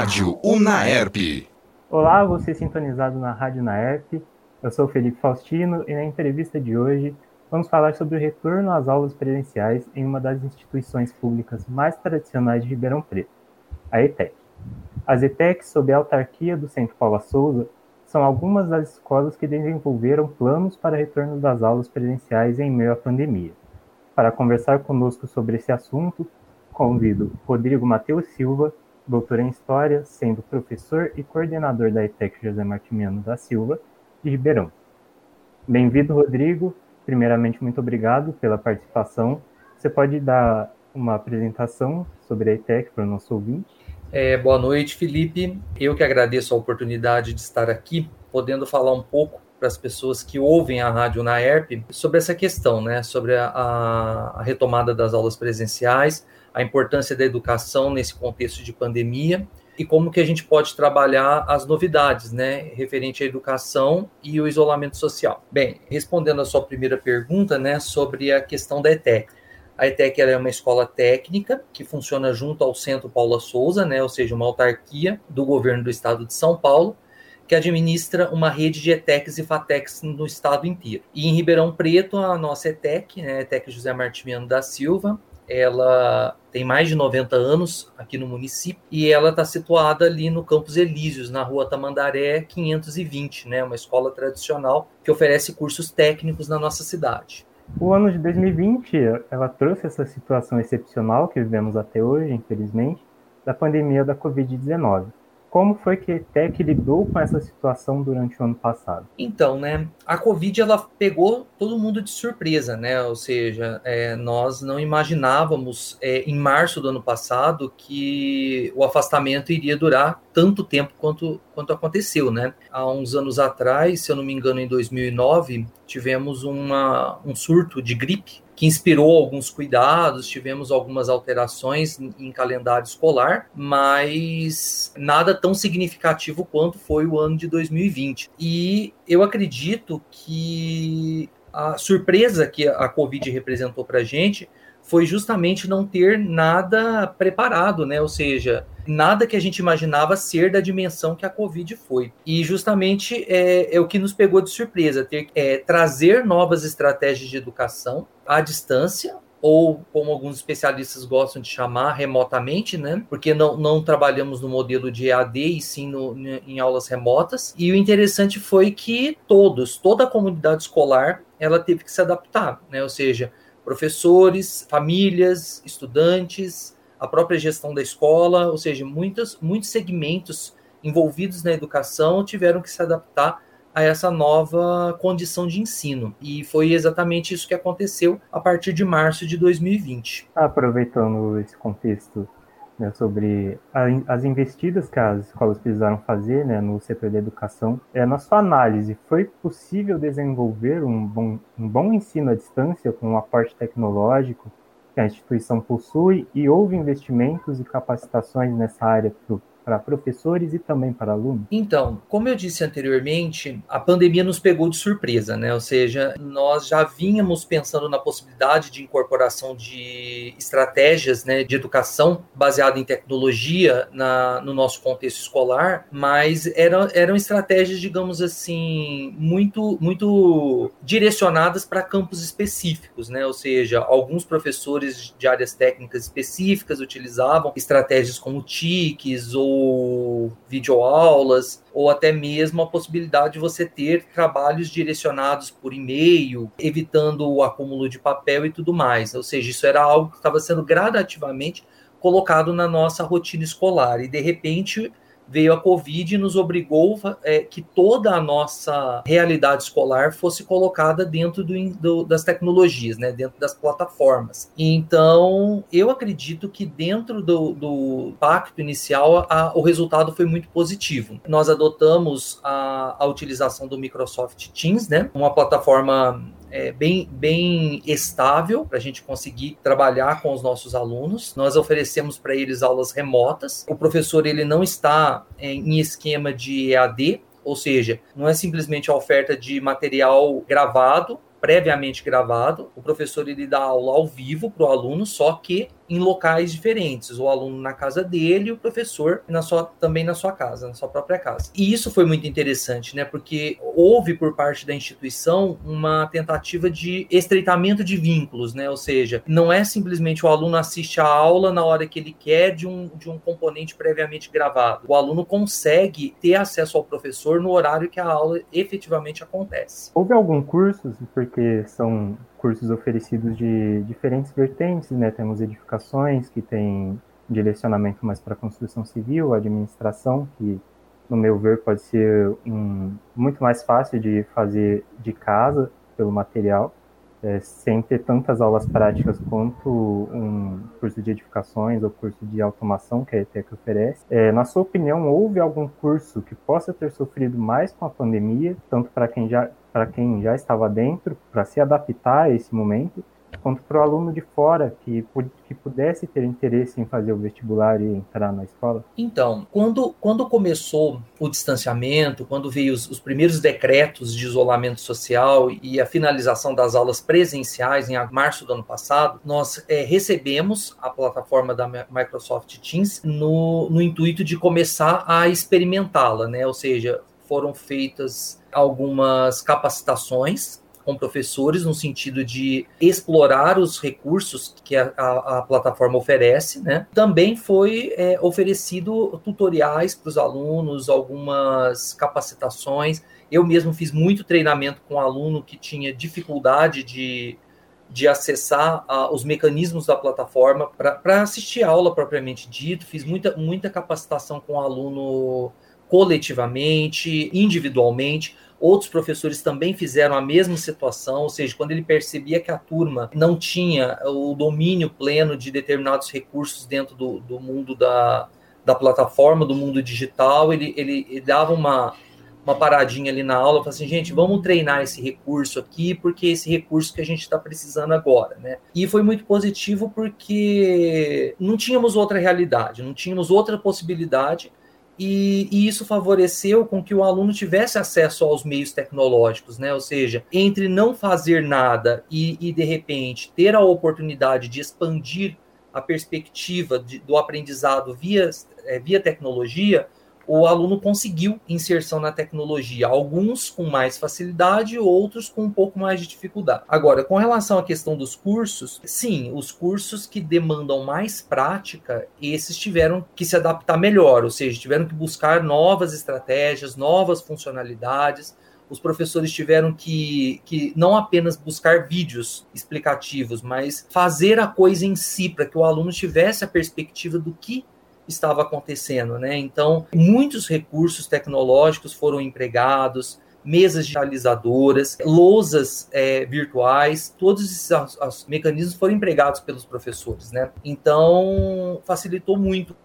Rádio Unaerp. Olá, você sintonizado na Rádio Unaerp. Eu sou Felipe Faustino e na entrevista de hoje vamos falar sobre o retorno às aulas presenciais em uma das instituições públicas mais tradicionais de Ribeirão Preto, a ETEC. As ETECs, sob a autarquia do Centro Paula Souza, são algumas das escolas que desenvolveram planos para retorno das aulas presenciais em meio à pandemia. Para conversar conosco sobre esse assunto, convido Rodrigo Matheus Silva, doutor em História, sendo professor e coordenador da ETEC José Martimiano da Silva, de Ribeirão. Bem-vindo, Rodrigo. Primeiramente, muito obrigado pela participação. Você pode dar uma apresentação sobre a ETEC para o nosso ouvinte? É, boa noite, Felipe. Eu que agradeço a oportunidade de estar aqui, podendo falar um pouco para as pessoas que ouvem a rádio na ERP sobre essa questão, né, sobre a, a retomada das aulas presenciais, a importância da educação nesse contexto de pandemia e como que a gente pode trabalhar as novidades, né, referente à educação e o isolamento social. Bem, respondendo a sua primeira pergunta, né, sobre a questão da ETEC. A ETEC é uma escola técnica que funciona junto ao Centro Paula Souza, né, ou seja, uma autarquia do governo do estado de São Paulo, que administra uma rede de ETECs e FATECs no estado inteiro. E em Ribeirão Preto, a nossa ETEC, né, ETEC José Martimiano da Silva, ela tem mais de 90 anos aqui no município e ela está situada ali no Campos Elíseos, na rua Tamandaré 520, né, uma escola tradicional que oferece cursos técnicos na nossa cidade. O ano de 2020, ela trouxe essa situação excepcional que vivemos até hoje, infelizmente, da pandemia da Covid-19. Como foi que a ETEC lidou com essa situação durante o ano passado? Então, né, a Covid ela pegou todo mundo de surpresa, né? Ou seja, é, nós não imaginávamos é, em março do ano passado que o afastamento iria durar tanto tempo quanto, quanto aconteceu, né? Há uns anos atrás, se eu não me engano, em 2009, tivemos uma, um surto de gripe que inspirou alguns cuidados, tivemos algumas alterações em calendário escolar, mas nada tão significativo quanto foi o ano de 2020. E eu acredito que a surpresa que a Covid representou para a gente foi justamente não ter nada preparado, né? Ou seja, nada que a gente imaginava ser da dimensão que a Covid foi. E justamente é, é o que nos pegou de surpresa, ter é, trazer novas estratégias de educação à distância, ou como alguns especialistas gostam de chamar, remotamente, né? Porque não, não trabalhamos no modelo de EAD e sim no, em aulas remotas. E o interessante foi que todos, toda a comunidade escolar, ela teve que se adaptar, né? Ou seja, professores, famílias, estudantes, a própria gestão da escola, ou seja, muitos, muitos segmentos envolvidos na educação tiveram que se adaptar a essa nova condição de ensino. E foi exatamente isso que aconteceu a partir de março de 2020. Aproveitando esse contexto né, sobre a, as investidas que as escolas precisaram fazer né, no setor da educação. É, na sua análise, foi possível desenvolver um bom, um bom ensino à distância com um aporte tecnológico que a instituição possui e houve investimentos e capacitações nessa área para professores e também para alunos? Então, como eu disse anteriormente, a pandemia nos pegou de surpresa, né? Ou seja, nós já vínhamos pensando na possibilidade de incorporação de estratégias né, de educação baseada em tecnologia na, no nosso contexto escolar, mas eram, eram estratégias, digamos assim, muito, muito direcionadas para campos específicos, né? Ou seja, alguns professores de áreas técnicas específicas utilizavam estratégias como TICs ou ou videoaulas, ou até mesmo a possibilidade de você ter trabalhos direcionados por e-mail, evitando o acúmulo de papel e tudo mais. Ou seja, isso era algo que estava sendo gradativamente colocado na nossa rotina escolar. E de repente veio a Covid e nos obrigou é, que toda a nossa realidade escolar fosse colocada dentro do, do, das tecnologias, né, dentro das plataformas. Então, eu acredito que dentro do, do pacto inicial, a, o resultado foi muito positivo. Nós adotamos a, a utilização do Microsoft Teams, né, uma plataforma é, bem, bem estável para a gente conseguir trabalhar com os nossos alunos. Nós oferecemos para eles aulas remotas. O professor ele não está em esquema de EAD, ou seja, não é simplesmente a oferta de material gravado, previamente gravado. O professor ele dá aula ao vivo para o aluno, só que em locais diferentes, o aluno na casa dele o professor na sua, também na sua casa, na sua própria casa. E isso foi muito interessante, né? Porque houve por parte da instituição uma tentativa de estreitamento de vínculos, né? Ou seja, não é simplesmente o aluno assiste a aula na hora que ele quer de um, de um componente previamente gravado. O aluno consegue ter acesso ao professor no horário que a aula efetivamente acontece. Houve algum curso, porque são cursos oferecidos de diferentes vertentes, né? Temos edificações que têm direcionamento mais para construção civil, administração, que no meu ver pode ser um, muito mais fácil de fazer de casa pelo material, é, sem ter tantas aulas práticas quanto um curso de edificações ou curso de automação que a ETEC oferece. É, na sua opinião, houve algum curso que possa ter sofrido mais com a pandemia, tanto para quem já para quem já estava dentro, para se adaptar a esse momento, quanto para o aluno de fora que, que pudesse ter interesse em fazer o vestibular e entrar na escola? Então, quando, quando começou o distanciamento, quando veio os, os primeiros decretos de isolamento social e a finalização das aulas presenciais em março do ano passado, nós é, recebemos a plataforma da Microsoft Teams no, no intuito de começar a experimentá-la, né? Ou seja, foram feitas algumas capacitações com professores no sentido de explorar os recursos que a, a, a plataforma oferece, né? Também foi é, oferecido tutoriais para os alunos, algumas capacitações. Eu mesmo fiz muito treinamento com um aluno que tinha dificuldade de, de acessar uh, os mecanismos da plataforma para assistir a aula propriamente dito. Fiz muita, muita capacitação com o aluno coletivamente, individualmente. Outros professores também fizeram a mesma situação, ou seja, quando ele percebia que a turma não tinha o domínio pleno de determinados recursos dentro do, do mundo da, da plataforma, do mundo digital, ele, ele, ele dava uma, uma paradinha ali na aula, falava assim, gente, vamos treinar esse recurso aqui, porque é esse recurso que a gente está precisando agora, né? E foi muito positivo porque não tínhamos outra realidade, não tínhamos outra possibilidade e, e, isso favoreceu com que o aluno tivesse acesso aos meios tecnológicos, né? Ou seja, entre não fazer nada e, e de repente ter a oportunidade de expandir a perspectiva de, do aprendizado via, é, via tecnologia, o aluno conseguiu inserção na tecnologia, alguns com mais facilidade, outros com um pouco mais de dificuldade. Agora, com relação à questão dos cursos, sim, os cursos que demandam mais prática, esses tiveram que se adaptar melhor, ou seja, tiveram que buscar novas estratégias, novas funcionalidades, os professores tiveram que, que não apenas buscar vídeos explicativos, mas fazer a coisa em si, para que o aluno tivesse a perspectiva do que estava acontecendo, né? Então, muitos recursos tecnológicos foram empregados, mesas digitalizadoras, lousas é, virtuais, todos esses os, os mecanismos foram empregados pelos professores, né? Então, facilitou muito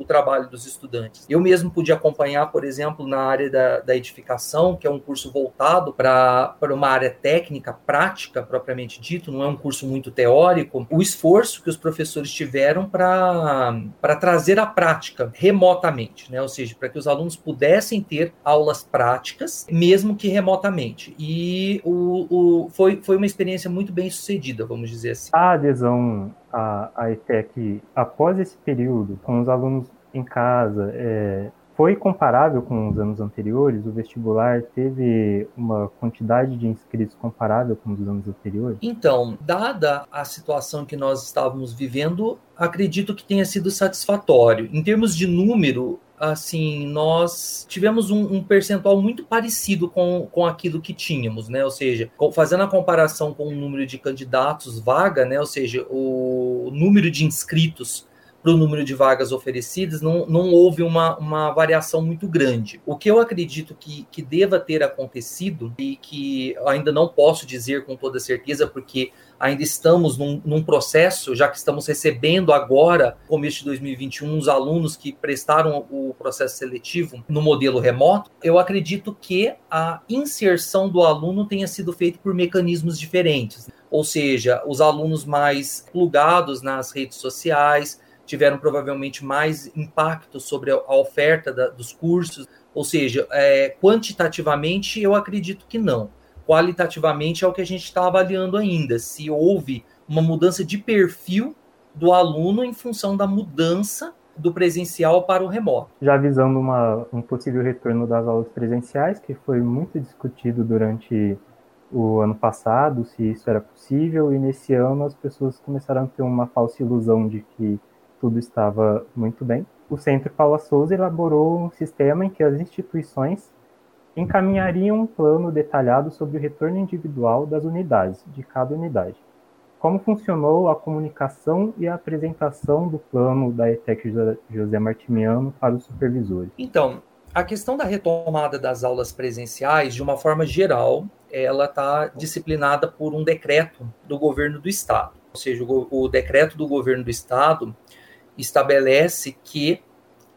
o trabalho dos estudantes. Eu mesmo pude acompanhar, por exemplo, na área da, da edificação, que é um curso voltado para uma área técnica, prática, propriamente dito, não é um curso muito teórico, o esforço que os professores tiveram para trazer a prática remotamente, né? ou seja, para que os alunos pudessem ter aulas práticas, mesmo que remotamente. E o, o, foi, foi uma experiência muito bem sucedida, vamos dizer assim. A adesão a, a ETEC após esse período, com os alunos em casa, é, foi comparável com os anos anteriores? O vestibular teve uma quantidade de inscritos comparável com os anos anteriores? Então, dada a situação que nós estávamos vivendo, acredito que tenha sido satisfatório. Em termos de número, assim, nós tivemos um, um, percentual muito parecido com, com aquilo que tínhamos, né? Ou seja, fazendo a comparação com o número de candidatos vaga, né? Ou seja, o número de inscritos para o número de vagas oferecidas, não, não houve uma, uma variação muito grande. O que eu acredito que, que deva ter acontecido, e que ainda não posso dizer com toda certeza, porque ainda estamos num, num processo, já que estamos recebendo agora, começo de 2021, os alunos que prestaram o processo seletivo no modelo remoto, eu acredito que a inserção do aluno tenha sido feita por mecanismos diferentes. Ou seja, os alunos mais plugados nas redes sociais, tiveram provavelmente mais impacto sobre a oferta da, dos cursos, ou seja, é, quantitativamente eu acredito que não. Qualitativamente é o que a gente está avaliando ainda, se houve uma mudança de perfil do aluno em função da mudança do presencial para o remoto. Já avisando uma, um possível retorno das aulas presenciais, que foi muito discutido durante o ano passado, se isso era possível, e nesse ano as pessoas começaram a ter uma falsa ilusão de que tudo estava muito bem. O Centro Paula Souza elaborou um sistema em que as instituições encaminhariam um plano detalhado sobre o retorno individual das unidades, de cada unidade. Como funcionou a comunicação e a apresentação do plano da ETEC José Martimiano para os supervisores? Então, a questão da retomada das aulas presenciais, de uma forma geral, ela está disciplinada por um decreto do governo do estado. Ou seja, o, o decreto do governo do estado estabelece que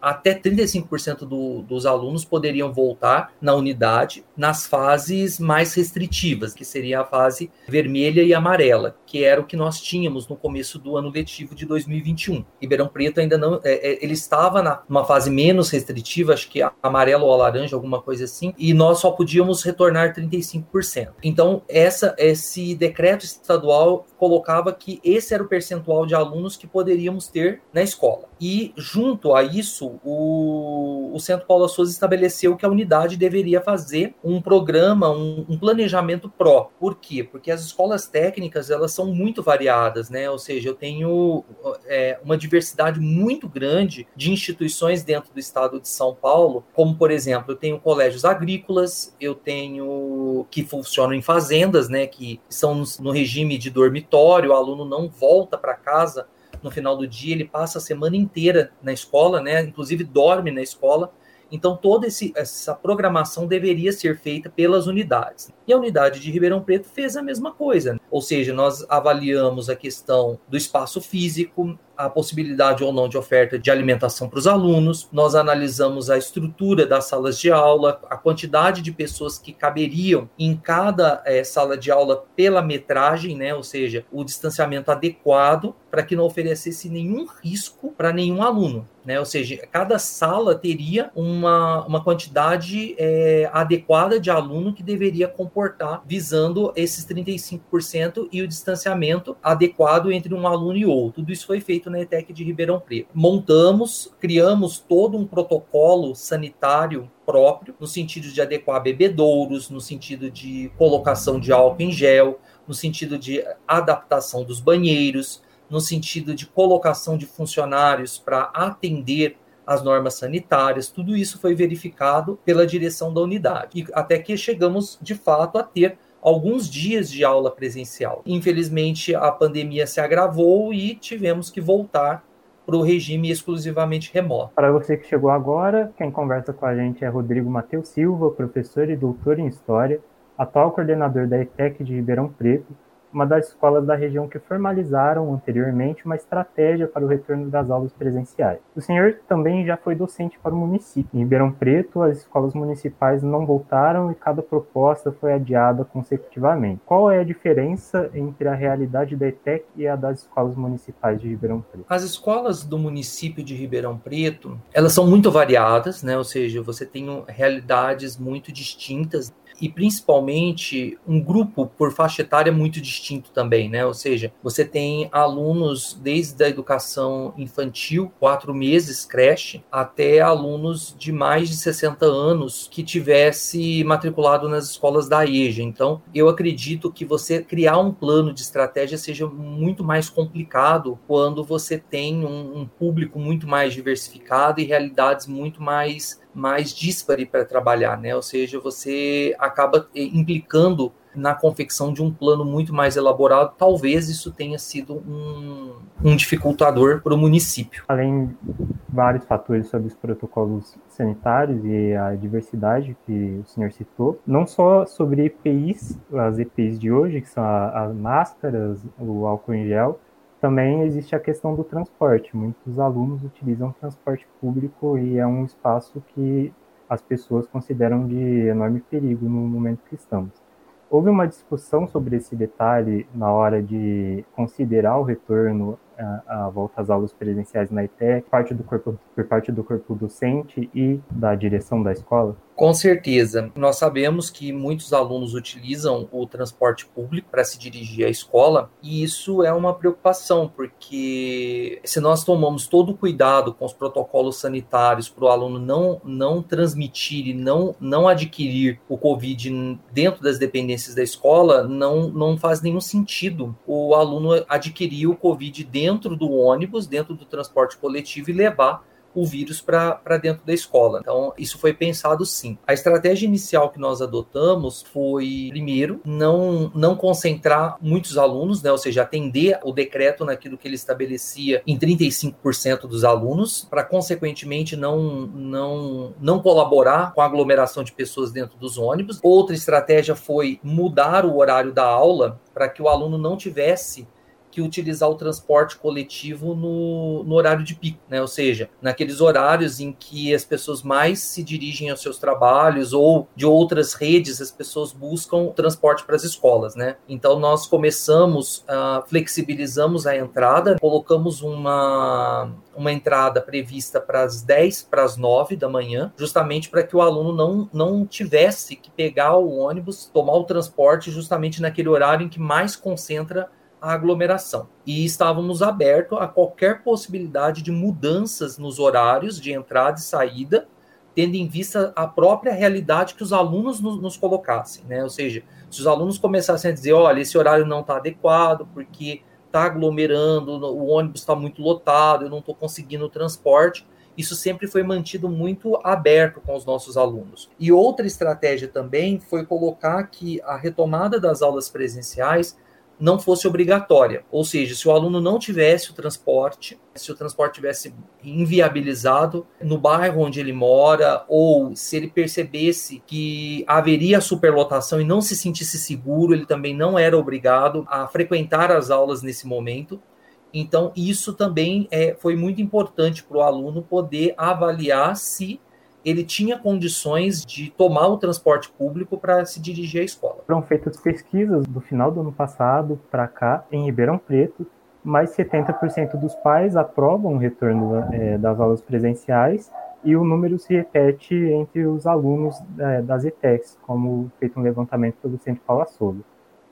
até 35% do, dos alunos poderiam voltar na unidade nas fases mais restritivas, que seria a fase vermelha e amarela, que era o que nós tínhamos no começo do ano letivo de 2021. Ribeirão Preto ainda não, é, é, ele estava na, numa fase menos restritiva, acho que amarelo ou laranja, alguma coisa assim, e nós só podíamos retornar 35%. Então, essa, esse decreto estadual colocava que esse era o percentual de alunos que poderíamos ter na escola. E junto a isso, o, o Centro Paulo Souza estabeleceu que a unidade deveria fazer um programa, um, um, planejamento próprio. Por quê? Porque as escolas técnicas elas são muito variadas, né? Ou seja, eu tenho é, uma diversidade muito grande de instituições dentro do estado de São Paulo, como por exemplo, eu tenho colégios agrícolas, eu tenho que funcionam em fazendas, né? Que são no regime de dormitório, o aluno não volta para casa no final do dia, ele passa a semana inteira na escola, né? Inclusive dorme na escola. Então, toda esse, essa programação deveria ser feita pelas unidades. E a unidade de Ribeirão Preto fez a mesma coisa. Né? Ou seja, nós avaliamos a questão do espaço físico, a possibilidade ou não de oferta de alimentação para os alunos, nós analisamos a estrutura das salas de aula, a quantidade de pessoas que caberiam em cada é, sala de aula pela metragem, né? ou seja, o distanciamento adequado para que não oferecesse nenhum risco para nenhum aluno. Né? Ou seja, cada sala teria uma, uma quantidade é, adequada de aluno que deveria comportar, visando esses 35% e o distanciamento adequado entre um aluno e outro. Tudo isso foi feito feito na ETEC de Ribeirão Preto. Montamos, criamos todo um protocolo sanitário próprio, no sentido de adequar bebedouros, no sentido de colocação de álcool em gel, no sentido de adaptação dos banheiros, no sentido de colocação de funcionários para atender as normas sanitárias, tudo isso foi verificado pela direção da unidade. E até que chegamos, de fato, a ter alguns dias de aula presencial. Infelizmente, a pandemia se agravou e tivemos que voltar para o regime exclusivamente remoto. Para você que chegou agora, quem conversa com a gente é Rodrigo Matheus Silva, professor e doutor em História, atual coordenador da ETEC de Ribeirão Preto uma das escolas da região que formalizaram anteriormente uma estratégia para o retorno das aulas presenciais. O senhor também já foi docente para o município. Em Ribeirão Preto, as escolas municipais não voltaram e cada proposta foi adiada consecutivamente. Qual é a diferença entre a realidade da ETEC e a das escolas municipais de Ribeirão Preto? As escolas do município de Ribeirão Preto, elas são muito variadas, né? Ou seja, você tem realidades muito distintas e principalmente um grupo por faixa etária muito distinto também, né? Ou seja, você tem alunos desde a educação infantil, quatro meses, creche, até alunos de mais de 60 anos que tivesse matriculado nas escolas da EJA. Então, eu acredito que você criar um plano de estratégia seja muito mais complicado quando você tem um, um público muito mais diversificado e realidades muito mais mais dispare para trabalhar, né? Ou seja, você acaba eh, implicando na confecção de um plano muito mais elaborado. Talvez isso tenha sido um, um dificultador para o município. Além de vários fatores sobre os protocolos sanitários e a diversidade que o senhor citou, não só sobre EPIs, as EPIs de hoje, que são as máscaras, o álcool em gel, também existe a questão do transporte. Muitos alunos utilizam transporte público e é um espaço que as pessoas consideram de enorme perigo no momento que estamos. Houve uma discussão sobre esse detalhe na hora de considerar o retorno à volta às aulas presenciais na ITEC, parte do corpo, por parte do corpo docente e da direção da escola? Com certeza. Nós sabemos que muitos alunos utilizam o transporte público para se dirigir à escola, e isso é uma preocupação, porque se nós tomamos todo o cuidado com os protocolos sanitários para o aluno não, não transmitir e não, não adquirir o Covid dentro das dependências da escola, não, não faz nenhum sentido o aluno adquirir o Covid dentro do ônibus, dentro do transporte coletivo e levar o vírus para dentro da escola. Então, isso foi pensado sim. A estratégia inicial que nós adotamos foi, primeiro, não, não concentrar muitos alunos, né? ou seja, atender o decreto naquilo que ele estabelecia em 35% dos alunos, para, consequentemente, não, não, não colaborar com a aglomeração de pessoas dentro dos ônibus. Outra estratégia foi mudar o horário da aula para que o aluno não tivesse que utilizar o transporte coletivo no, no horário de pico, né? Ou seja, naqueles horários em que as pessoas mais se dirigem aos seus trabalhos ou de outras redes, as pessoas buscam transporte para as escolas, né? Então nós começamos, uh, flexibilizamos a entrada, colocamos uma uma entrada prevista para as 10 para as 9 da manhã, justamente para que o aluno não, não tivesse que pegar o ônibus, tomar o transporte justamente naquele horário em que mais concentra a aglomeração. E estávamos abertos a qualquer possibilidade de mudanças nos horários de entrada e saída, tendo em vista a própria realidade que os alunos nos, nos colocassem, né? Ou seja, se os alunos começassem a dizer, olha, esse horário não está adequado, porque está aglomerando, o ônibus está muito lotado, eu não estou conseguindo o transporte, isso sempre foi mantido muito aberto com os nossos alunos. E outra estratégia também foi colocar que a retomada das aulas presenciais não fosse obrigatória. Ou seja, se o aluno não tivesse o transporte, se o transporte tivesse inviabilizado no bairro onde ele mora, ou se ele percebesse que haveria superlotação e não se sentisse seguro, ele também não era obrigado a frequentar as aulas nesse momento. Então, isso também é, foi muito importante para o aluno poder avaliar se ele tinha condições de tomar o transporte público para se dirigir à escola. Foram feitas pesquisas do final do ano passado para cá, em Ribeirão Preto, mais 70% dos pais aprovam o retorno é, das aulas presenciais e o número se repete entre os alunos é, das ETECs, como feito um levantamento pelo Centro Paula Souza.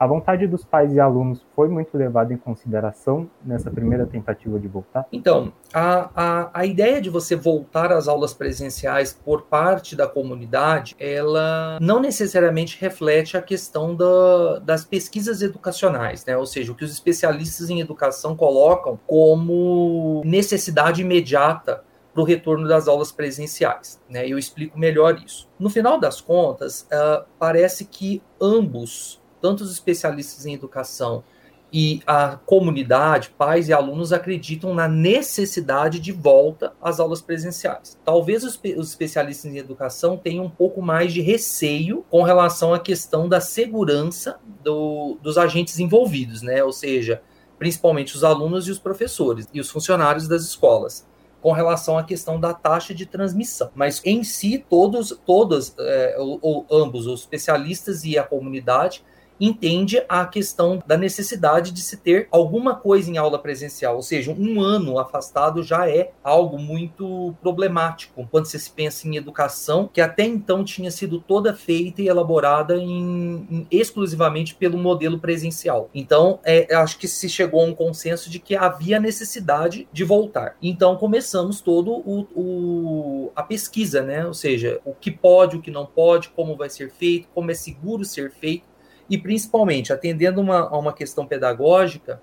A vontade dos pais e alunos foi muito levada em consideração nessa primeira tentativa de voltar? Então, a, a, a ideia de você voltar às aulas presenciais por parte da comunidade, ela não necessariamente reflete a questão da, das pesquisas educacionais, né? Ou seja, o que os especialistas em educação colocam como necessidade imediata para o retorno das aulas presenciais. Né? Eu explico melhor isso. No final das contas, uh, parece que ambos tanto os especialistas em educação e a comunidade, pais e alunos acreditam na necessidade de volta às aulas presenciais. Talvez os, os, especialistas em educação tenham um pouco mais de receio com relação à questão da segurança do, dos agentes envolvidos, né? Ou seja, principalmente os alunos e os professores e os funcionários das escolas com relação à questão da taxa de transmissão. Mas em si, todos, todos, é, ou, ou, ambos, os especialistas e a comunidade, entende a questão da necessidade de se ter alguma coisa em aula presencial, ou seja, um ano afastado já é algo muito problemático quando você se pensa em educação, que até então tinha sido toda feita e elaborada em, em, exclusivamente pelo modelo presencial. Então, é, acho que se chegou a um consenso de que havia necessidade de voltar. Então, começamos todo o, o, a pesquisa, né? Ou seja, o que pode, o que não pode, como vai ser feito, como é seguro ser feito e principalmente atendendo uma, a uma questão pedagógica,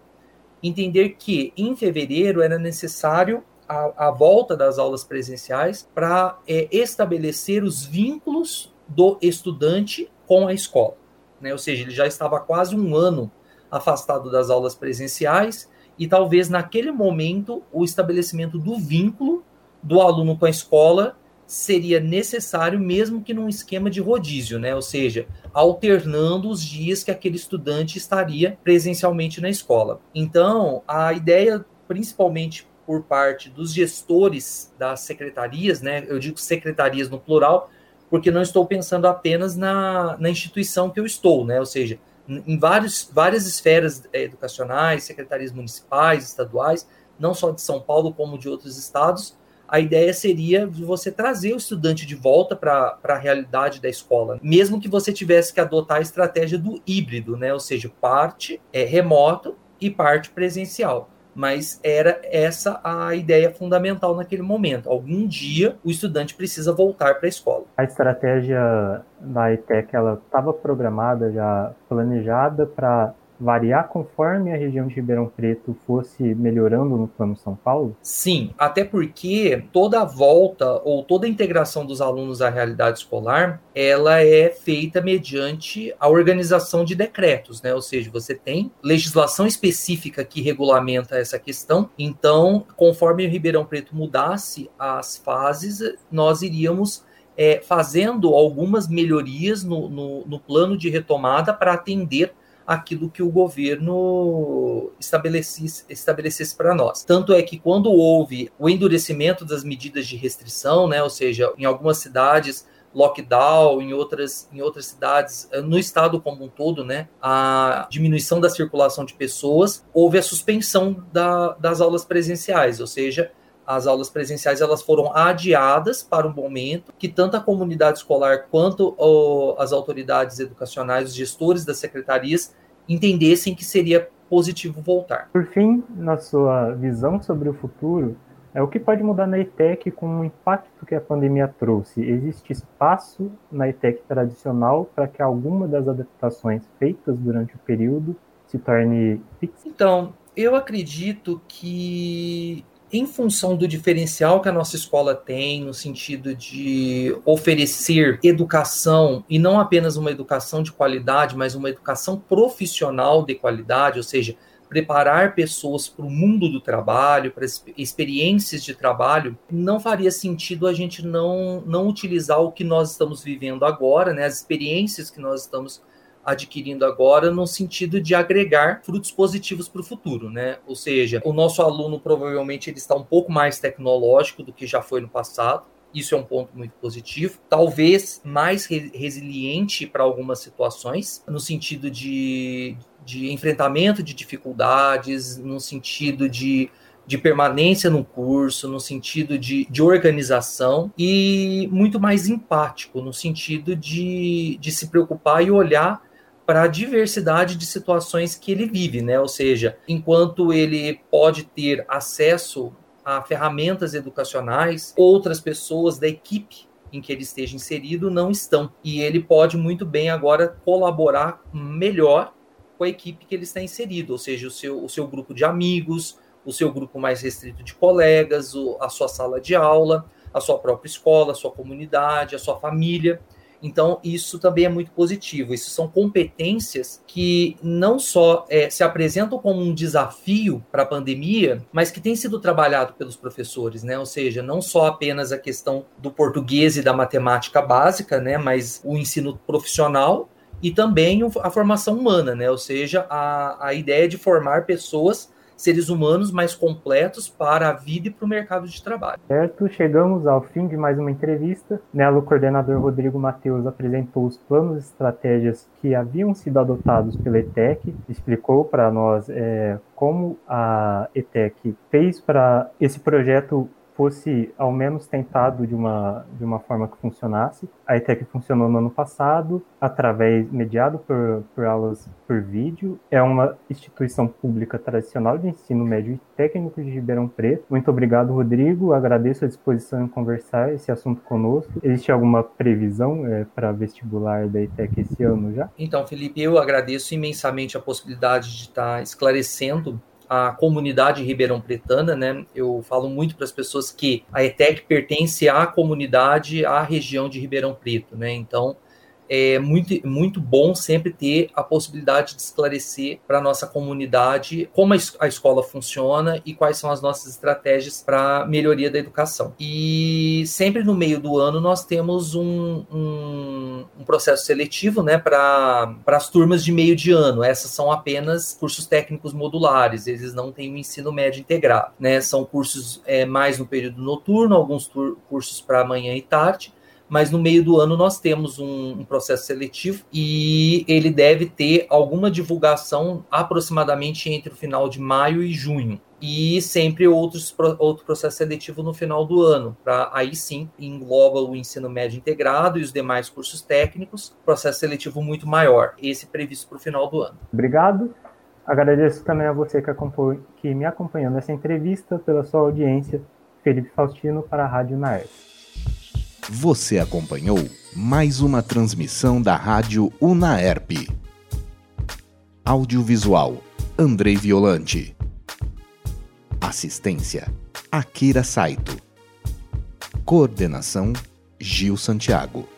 entender que em fevereiro era necessário a, a volta das aulas presenciais para é, estabelecer os vínculos do estudante com a escola. Né? Ou seja, ele já estava quase um ano afastado das aulas presenciais e talvez naquele momento o estabelecimento do vínculo do aluno com a escola seria necessário, mesmo que num esquema de rodízio, né? Ou seja, alternando os dias que aquele estudante estaria presencialmente na escola. Então, a ideia, principalmente por parte dos gestores das secretarias, né? Eu digo secretarias no plural, porque não estou pensando apenas na, na instituição que eu estou, né? Ou seja, em vários, várias esferas eh, educacionais, secretarias municipais, estaduais, não só de São Paulo, como de outros estados, a ideia seria você trazer o estudante de volta para a realidade da escola, mesmo que você tivesse que adotar a estratégia do híbrido, né? Ou seja, parte é remoto e parte presencial. Mas era essa a ideia fundamental naquele momento. Algum dia o estudante precisa voltar para a escola. A estratégia da ETEC ela estava programada já planejada para variar conforme a região de Ribeirão Preto fosse melhorando no plano São Paulo? Sim, até porque toda a volta ou toda a integração dos alunos à realidade escolar, ela é feita mediante a organização de decretos, né? Ou seja, você tem legislação específica que regulamenta essa questão. Então, conforme o Ribeirão Preto mudasse as fases, nós iríamos é, fazendo algumas melhorias no, no, no plano de retomada para atender aquilo que o governo estabelecesse, estabelecesse para nós. Tanto é que quando houve o endurecimento das medidas de restrição, né, ou seja, em algumas cidades lockdown, em outras, em outras cidades, eh, no estado como um todo, né, a diminuição da circulação de pessoas, houve a suspensão da, das aulas presenciais, ou seja, as aulas presenciais elas foram adiadas para um momento que tanto a comunidade escolar quanto as autoridades educacionais, os gestores das secretarias entendessem que seria positivo voltar. Por fim, na sua visão sobre o futuro, é o que pode mudar na ETEC com o impacto que a pandemia trouxe? Existe espaço na ETEC tradicional para que alguma das adaptações feitas durante o período se torne fixa? Então, eu acredito que em função do diferencial que a nossa escola tem, no sentido de oferecer educação, e não apenas uma educação de qualidade, mas uma educação profissional de qualidade, ou seja, preparar pessoas para o mundo do trabalho, para experiências de trabalho, não faria sentido a gente não, não utilizar o que nós estamos vivendo agora, né, as experiências que nós estamos adquirindo agora no sentido de agregar frutos positivos para o futuro, né? Ou seja, o nosso aluno provavelmente ele está um pouco mais tecnológico do que já foi no passado. Isso é um ponto muito positivo. Talvez mais re resiliente para algumas situações, no sentido de, de enfrentamento de dificuldades, no sentido de de permanência no curso, no sentido de, de organização, e muito mais empático, no sentido de, de se preocupar e olhar para a diversidade de situações que ele vive, né? Ou seja, enquanto ele pode ter acesso a ferramentas educacionais, outras pessoas da equipe em que ele esteja inserido não estão. E ele pode muito bem agora colaborar melhor com a equipe que ele está inserido, ou seja, o seu, o seu grupo de amigos, o seu grupo mais restrito de colegas, a sua sala de aula, a sua própria escola, a sua comunidade, a sua família. Então, isso também é muito positivo. Isso são competências que não só é, se apresentam como um desafio para a pandemia, mas que tem sido trabalhado pelos professores, né? Ou seja, não só apenas a questão do português e da matemática básica, né? Mas o ensino profissional e também a formação humana, né? Ou seja, a, a ideia de formar pessoas seres humanos mais completos para a vida e para o mercado de trabalho. Certo, chegamos ao fim de mais uma entrevista. Nela, o coordenador Rodrigo Matheus apresentou os planos e estratégias que haviam sido adotados pela ETEC, explicou para nós é, como a ETEC fez para esse projeto fosse ao menos tentado de uma, de uma forma que funcionasse. A ETEC funcionou no ano passado, através, mediado por, por aulas por vídeo. É uma instituição pública tradicional de ensino médio e técnico de Ribeirão Preto. Muito obrigado, Rodrigo. Agradeço a disposição em conversar esse assunto conosco. Existe alguma previsão é, para vestibular da ETEC esse ano já? Então, Felipe, eu agradeço imensamente a possibilidade de estar esclarecendo a comunidade ribeirão pretana, né? Eu falo muito para as pessoas que a ETEC pertence à comunidade, à região de Ribeirão Preto, né? Então, é muito, muito bom sempre ter a possibilidade de esclarecer para a nossa comunidade como a, escola funciona e quais são as nossas estratégias para melhoria da educação. E sempre no meio do ano nós temos um, um, um processo seletivo né, para as turmas de meio de ano. Essas são apenas cursos técnicos modulares, eles não têm o um ensino médio integrado. Né? São cursos é, mais no período noturno, alguns cursos para manhã e tarde mas no meio do ano nós temos um, um, processo seletivo e ele deve ter alguma divulgação aproximadamente entre o final de maio e junho. E sempre outros, outro processo seletivo no final do ano, para aí sim engloba o ensino médio integrado e os demais cursos técnicos, processo seletivo muito maior, esse previsto para o final do ano. Obrigado. Agradeço também a você que, que me acompanhou nessa entrevista, pela sua audiência. Felipe Faustino para a Rádio Naer. Você acompanhou mais uma transmissão da Rádio Unaerp. Audiovisual Andrei Violante. Assistência Akira Saito. Coordenação Gil Santiago.